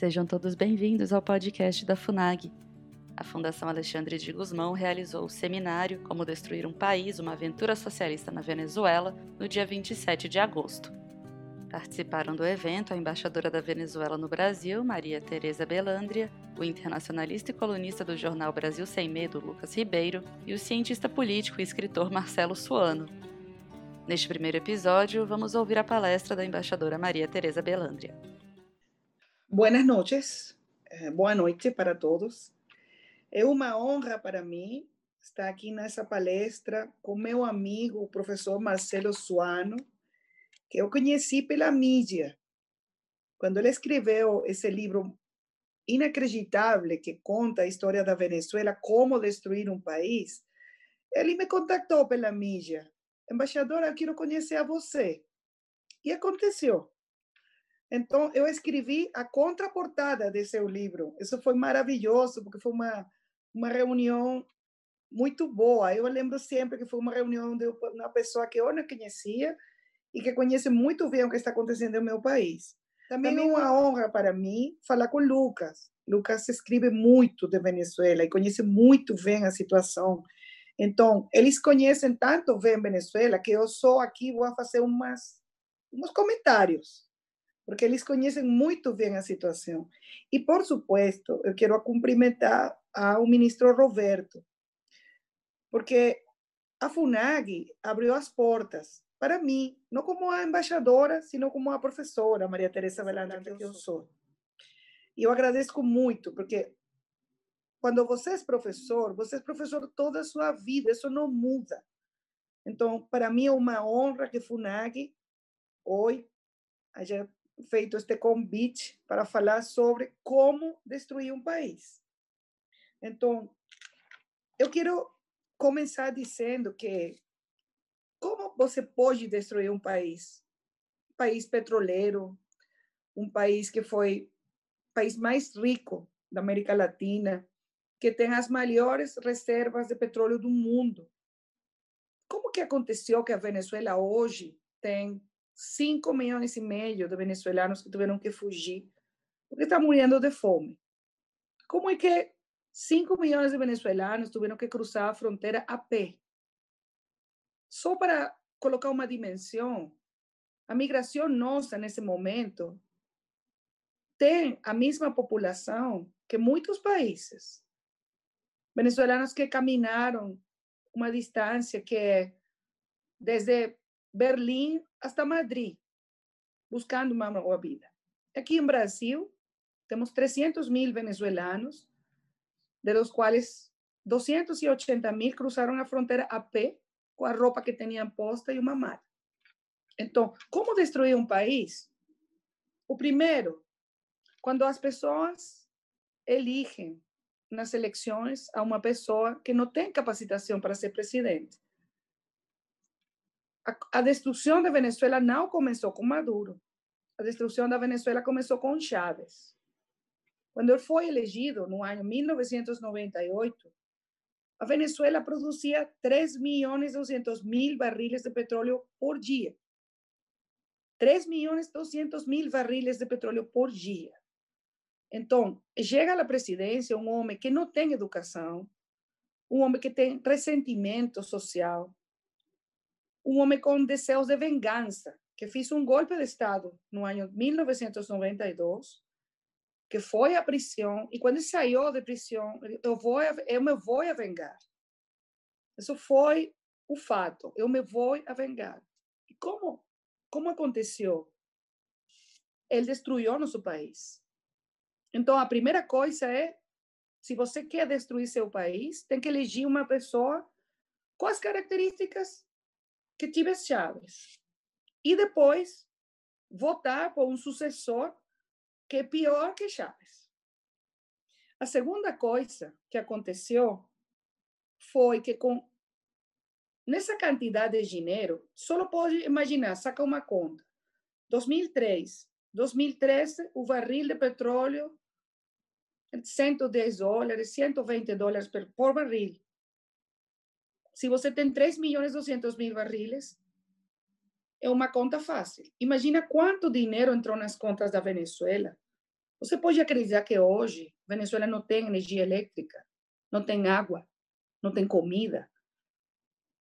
Sejam todos bem-vindos ao podcast da FUNAG. A Fundação Alexandre de Guzmão realizou o seminário Como Destruir um País, uma aventura socialista na Venezuela, no dia 27 de agosto. Participaram do evento a embaixadora da Venezuela no Brasil, Maria Tereza Belandria, o internacionalista e colunista do jornal Brasil Sem Medo, Lucas Ribeiro, e o cientista político e escritor Marcelo Suano. Neste primeiro episódio, vamos ouvir a palestra da embaixadora Maria Tereza Belandria. Buenas noches, eh, boa noite para todos. É uma honra para mim estar aqui nessa palestra com meu amigo, o professor Marcelo Suano, que eu conheci pela mídia. Quando ele escreveu esse livro inacreditável que conta a história da Venezuela, como destruir um país, ele me contactou pela mídia. Embaixadora, eu quero conhecer a você. E aconteceu. Então, eu escrevi a contraportada desse seu livro. Isso foi maravilhoso, porque foi uma, uma reunião muito boa. Eu lembro sempre que foi uma reunião de uma pessoa que eu não conhecia e que conhece muito bem o que está acontecendo no meu país. Também, Também é uma honra para mim falar com Lucas. Lucas escreve muito de Venezuela e conhece muito bem a situação. Então, eles conhecem tanto bem Venezuela que eu só aqui vou fazer umas, uns comentários porque eles conhecem muito bem a situação. E, por supuesto, eu quero cumprimentar ao ministro Roberto, porque a FUNAG abriu as portas para mim, não como a embaixadora, sino como a professora Maria Teresa Velandra, que eu sou. E eu agradeço muito, porque quando você é professor, você é professor toda a sua vida, isso não muda. Então, para mim é uma honra que FUNAG hoje feito este convite para falar sobre como destruir um país. Então, eu quero começar dizendo que como você pode destruir um país? Um país petroleiro, um país que foi o país mais rico da América Latina, que tem as maiores reservas de petróleo do mundo. Como que aconteceu que a Venezuela hoje tem 5 milhões e meio de venezuelanos que tiveram que fugir porque estão morrendo de fome. Como é que 5 milhões de venezuelanos tiveram que cruzar a fronteira a pé? Só para colocar uma dimensão, a migração nossa nesse momento tem a mesma população que muitos países. Venezuelanos que caminharam uma distância que desde Berlim hasta Madrid, buscando uma boa vida. Aqui em Brasil, temos 300 mil venezuelanos, de los quais 280 mil cruzaram a fronteira a pé, com a roupa que tinham posta e uma mala. Então, como destruir um país? O primeiro, quando as pessoas eligem nas eleições a uma pessoa que não tem capacitação para ser presidente a, destruição da Venezuela não começou com Maduro. A destruição da Venezuela começou com Chávez. Quando ele foi elegido no ano 1998, a Venezuela produzia 3 milhões e 200 mil barris de petróleo por dia. 3 milhões e 200 mil barris de petróleo por dia. Então, chega à presidência um homem que não tem educação, um homem que tem ressentimento social, um homem com desejos de vingança, que fez um golpe de Estado no ano 1992, que foi à prisão, e quando saiu de prisão, eu, vou, eu me vou a vingar. Isso foi o fato, eu me vou a vingar. E como, como aconteceu? Ele destruiu nosso país. Então, a primeira coisa é, se você quer destruir seu país, tem que eleger uma pessoa com as características que tive as chaves. E depois votar por um sucessor que é pior que Chaves. A segunda coisa que aconteceu foi que com nessa quantidade de dinheiro, só pode imaginar, saca uma conta. 2003, 2013, o barril de petróleo 110 dólares, 120 dólares por barril. Se você tem 3 milhões e 200 mil barriles, é uma conta fácil. Imagina quanto dinheiro entrou nas contas da Venezuela Você pode acreditar que hoje Venezuela não tem energia elétrica, não tem água, não tem comida.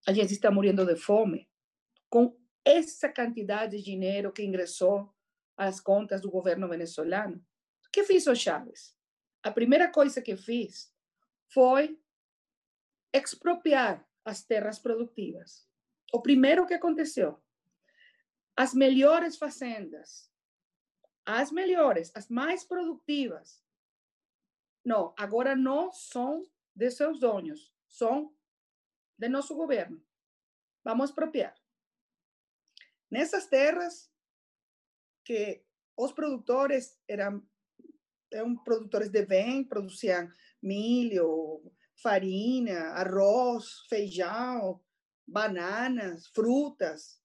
A gente está morrendo de fome. Com essa quantidade de dinheiro que ingressou às contas do governo venezuelano, o que fez o Chávez? A primeira coisa que fiz foi expropriar as terras produtivas. O primeiro que aconteceu, as melhores fazendas, as melhores, as mais produtivas, não, agora não são de seus donos, são de nosso governo. Vamos expropriar. Nessas terras que os produtores eram, eram produtores de bem, produziam milho, farinha, arroz, feijão, bananas, frutas.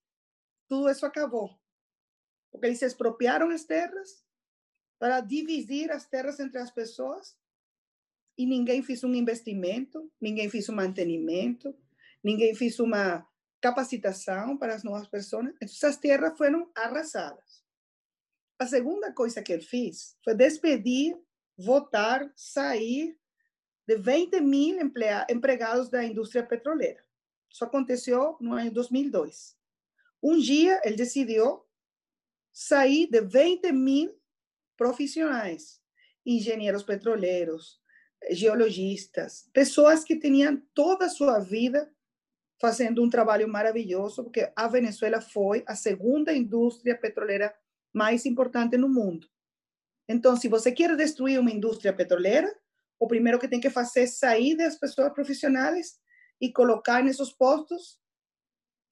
Tudo isso acabou. Porque eles expropriaram as terras para dividir as terras entre as pessoas e ninguém fez um investimento, ninguém fez um mantenimento, ninguém fez uma capacitação para as novas pessoas. Então, essas terras foram arrasadas. A segunda coisa que ele fez foi despedir, votar, sair de 20 mil empregados da indústria petroleira. Isso aconteceu no ano 2002. Um dia, ele decidiu sair de 20 mil profissionais, engenheiros petroleiros, geologistas, pessoas que tinham toda a sua vida fazendo um trabalho maravilhoso, porque a Venezuela foi a segunda indústria petroleira mais importante no mundo. Então, se você quer destruir uma indústria petroleira, o primeiro que tem que fazer é sair das pessoas profissionais e colocar nesses postos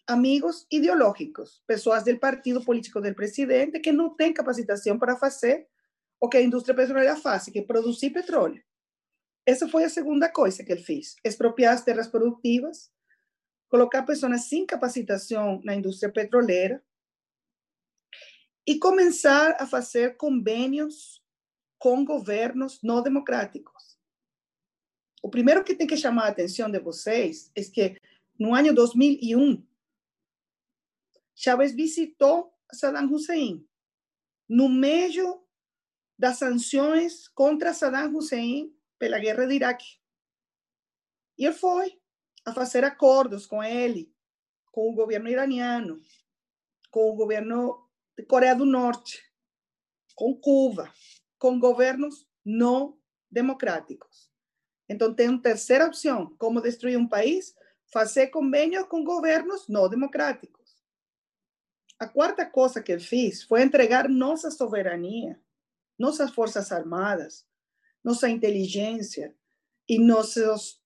amigos ideológicos, pessoas do partido político do presidente que não têm capacitação para fazer o que a indústria petroleira faz, que é petróleo. Essa foi a segunda coisa que ele fez: expropriar as terras produtivas, colocar pessoas sem capacitação na indústria petroleira e começar a fazer convênios com governos não democráticos. O primeiro que tem que chamar a atenção de vocês é que no ano 2001, Chávez visitou Saddam Hussein no meio das sanções contra Saddam Hussein pela guerra de Iraque. E ele foi a fazer acordos com ele, com o governo iraniano, com o governo de Coreia do Norte, com Cuba, com governos não democráticos. Então, tem uma terceira opção: como destruir um país? Fazer convênios com governos não democráticos. A quarta coisa que ele fez foi entregar nossa soberania, nossas forças armadas, nossa inteligência e nossos,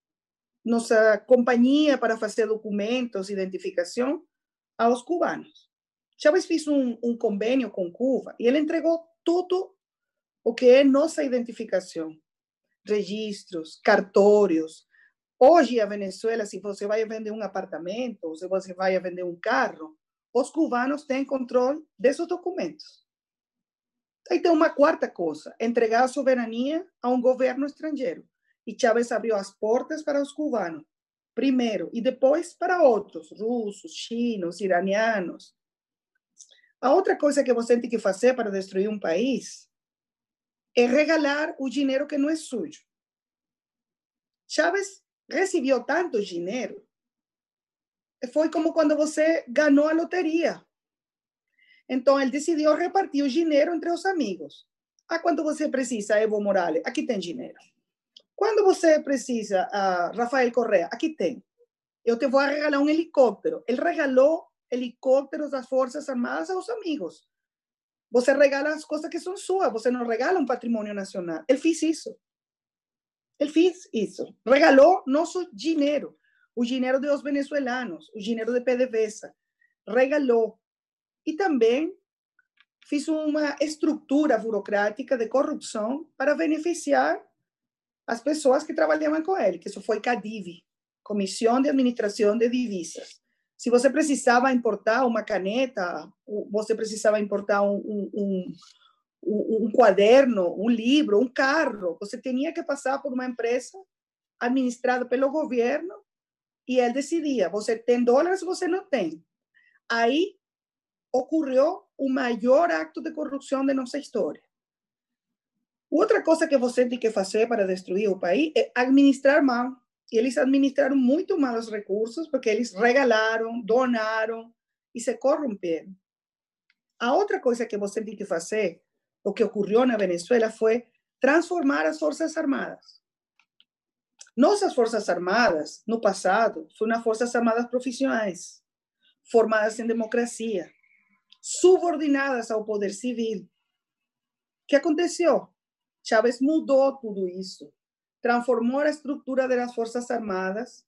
nossa companhia para fazer documentos, identificação aos cubanos. Chávez fez um, um convênio com Cuba e ele entregou tudo o que é nossa identificação, registros, cartórios. Hoje, a Venezuela, se você vai vender um apartamento, se você vai vender um carro, os cubanos têm controle desses documentos. Aí tem uma quarta coisa, entregar a soberania a um governo estrangeiro. E Chávez abriu as portas para os cubanos, primeiro, e depois para outros, russos, chinos, iranianos. A outra coisa que você tem que fazer para destruir um país é regalar o dinheiro que não é sujo. Chávez recebeu tanto dinheiro, foi como quando você ganhou a loteria. Então, ele decidiu repartir o dinheiro entre os amigos. Ah, quando você precisa, Evo Morales, aqui tem dinheiro. Quando você precisa, ah, Rafael Correa, aqui tem. Eu te vou regalar um helicóptero. Ele regalou helicópteros das Forças Armadas aos amigos. Você regala as coisas que são suas, você não regala um patrimônio nacional. Ele fez isso. Ele fez isso. Regalou nosso dinheiro, o dinheiro dos venezuelanos, o dinheiro de PDVSA. Regalou e também fiz uma estrutura burocrática de corrupção para beneficiar as pessoas que trabalhavam com ele, que isso foi CADIV, Comissão de Administração de Divisas. Se você precisava importar uma caneta, você precisava importar um, um, um, um quaderno, um livro, um carro, você tinha que passar por uma empresa administrada pelo governo e ele decidia, você tem dólares, você não tem. Aí ocorreu o maior acto de corrupção de nossa história. Outra coisa que você tem que fazer para destruir o país é administrar mal. E eles administraram muito mal os recursos, porque eles regalaram, donaram e se corromperam. A outra coisa que você tem que fazer, o que ocorreu na Venezuela, foi transformar as Forças Armadas. Nossas Forças Armadas, no passado, foram Forças Armadas profissionais, formadas em democracia, subordinadas ao poder civil. O que aconteceu? Chávez mudou tudo isso, transformou a estrutura das Forças Armadas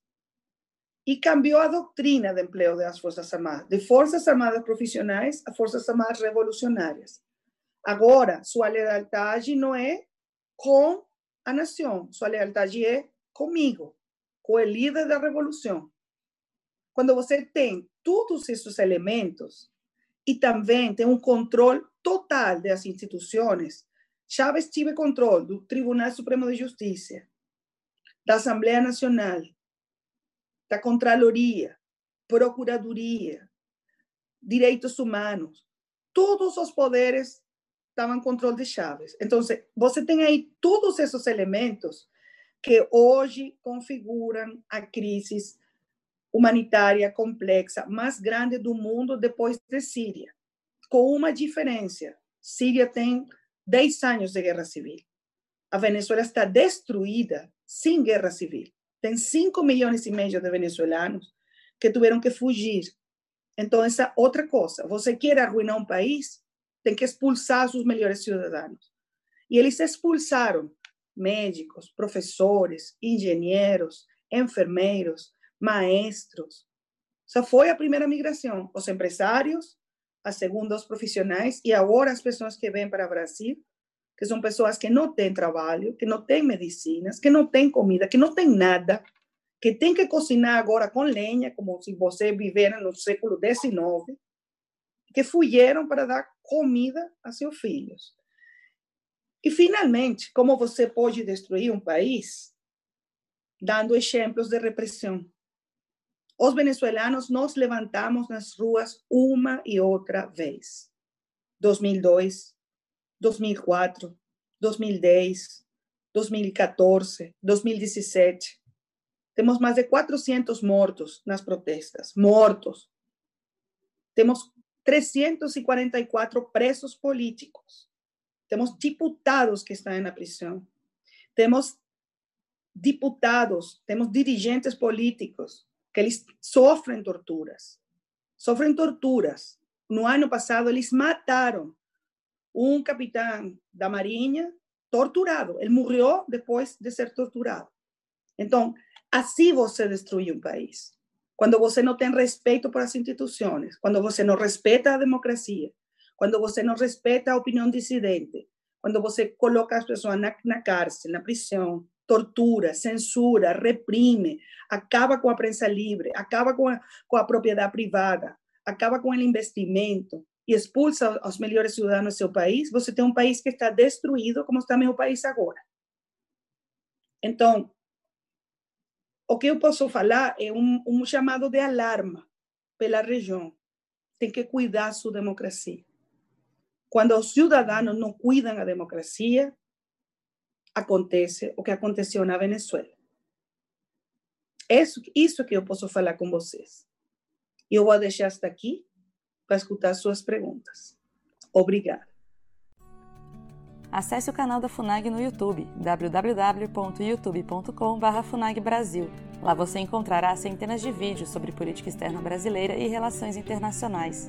e cambiou a doutrina de emprego das Forças Armadas, de Forças Armadas profissionais a Forças Armadas revolucionárias. Agora, sua lealdade não é com a nação, sua lealdade é comigo, com o líder da revolução. Quando você tem todos esses elementos e também tem um controle total das instituições, Chávez tive controle do Tribunal Supremo de Justiça, da Assembleia Nacional, da Contraloria, Procuradoria, Direitos Humanos, todos os poderes estavam em controle de Chávez. Então, você tem aí todos esses elementos que hoje configuram a crise humanitária complexa mais grande do mundo depois de Síria, com uma diferença. Síria tem 10 anos de guerra civil. A Venezuela está destruída sem guerra civil. Tem 5 milhões e meio de venezuelanos que tiveram que fugir. Então, essa outra coisa. Você quer arruinar um país, tem que expulsar seus melhores cidadãos. E eles expulsaram médicos, professores, engenheiros, enfermeiros, maestros. Essa foi a primeira migração. Os empresários, a segunda, os profissionais, e agora as pessoas que vêm para o Brasil, que são pessoas que não têm trabalho, que não têm medicinas, que não têm comida, que não têm nada, que têm que cozinhar agora com lenha, como se você vivesse no século XIX, que fugiram para dar comida a seus filhos. E, finalmente, como você pode destruir um país? Dando exemplos de repressão. Os venezuelanos nos levantamos nas ruas uma e outra vez. 2002, 2004, 2010, 2014, 2017. Temos mais de 400 mortos nas protestas, mortos. Temos 344 presos políticos. Temos diputados que estão na prisão. Temos diputados, temos dirigentes políticos que eles sofrem torturas. Sofrem torturas. No ano passado, eles mataram um capitão da Marinha torturado. Ele morreu depois de ser torturado. Então, assim você destrui um país. Quando você não tem respeito por as instituições, quando você não respeita a democracia, quando você não respeita a opinião dissidente, quando você coloca as pessoas na, na cárcel, na prisão, tortura, censura, reprime, acaba com a prensa livre, acaba com a, com a propriedade privada, acaba com o investimento e expulsa os melhores cidadãos do seu país, você tem um país que está destruído, como está meu país agora. Então, o que eu posso falar é um, um chamado de alarma pela região. Tem que cuidar sua democracia. Quando os cidadãos não cuidam a democracia, acontece o que aconteceu na Venezuela. Isso, isso que eu posso falar com vocês. Eu vou deixar hasta aqui para escutar suas perguntas. Obrigada. Acesse o canal da FUNAG no YouTube, www.youtube.com.br FUNAGBrasil. Lá você encontrará centenas de vídeos sobre política externa brasileira e relações internacionais.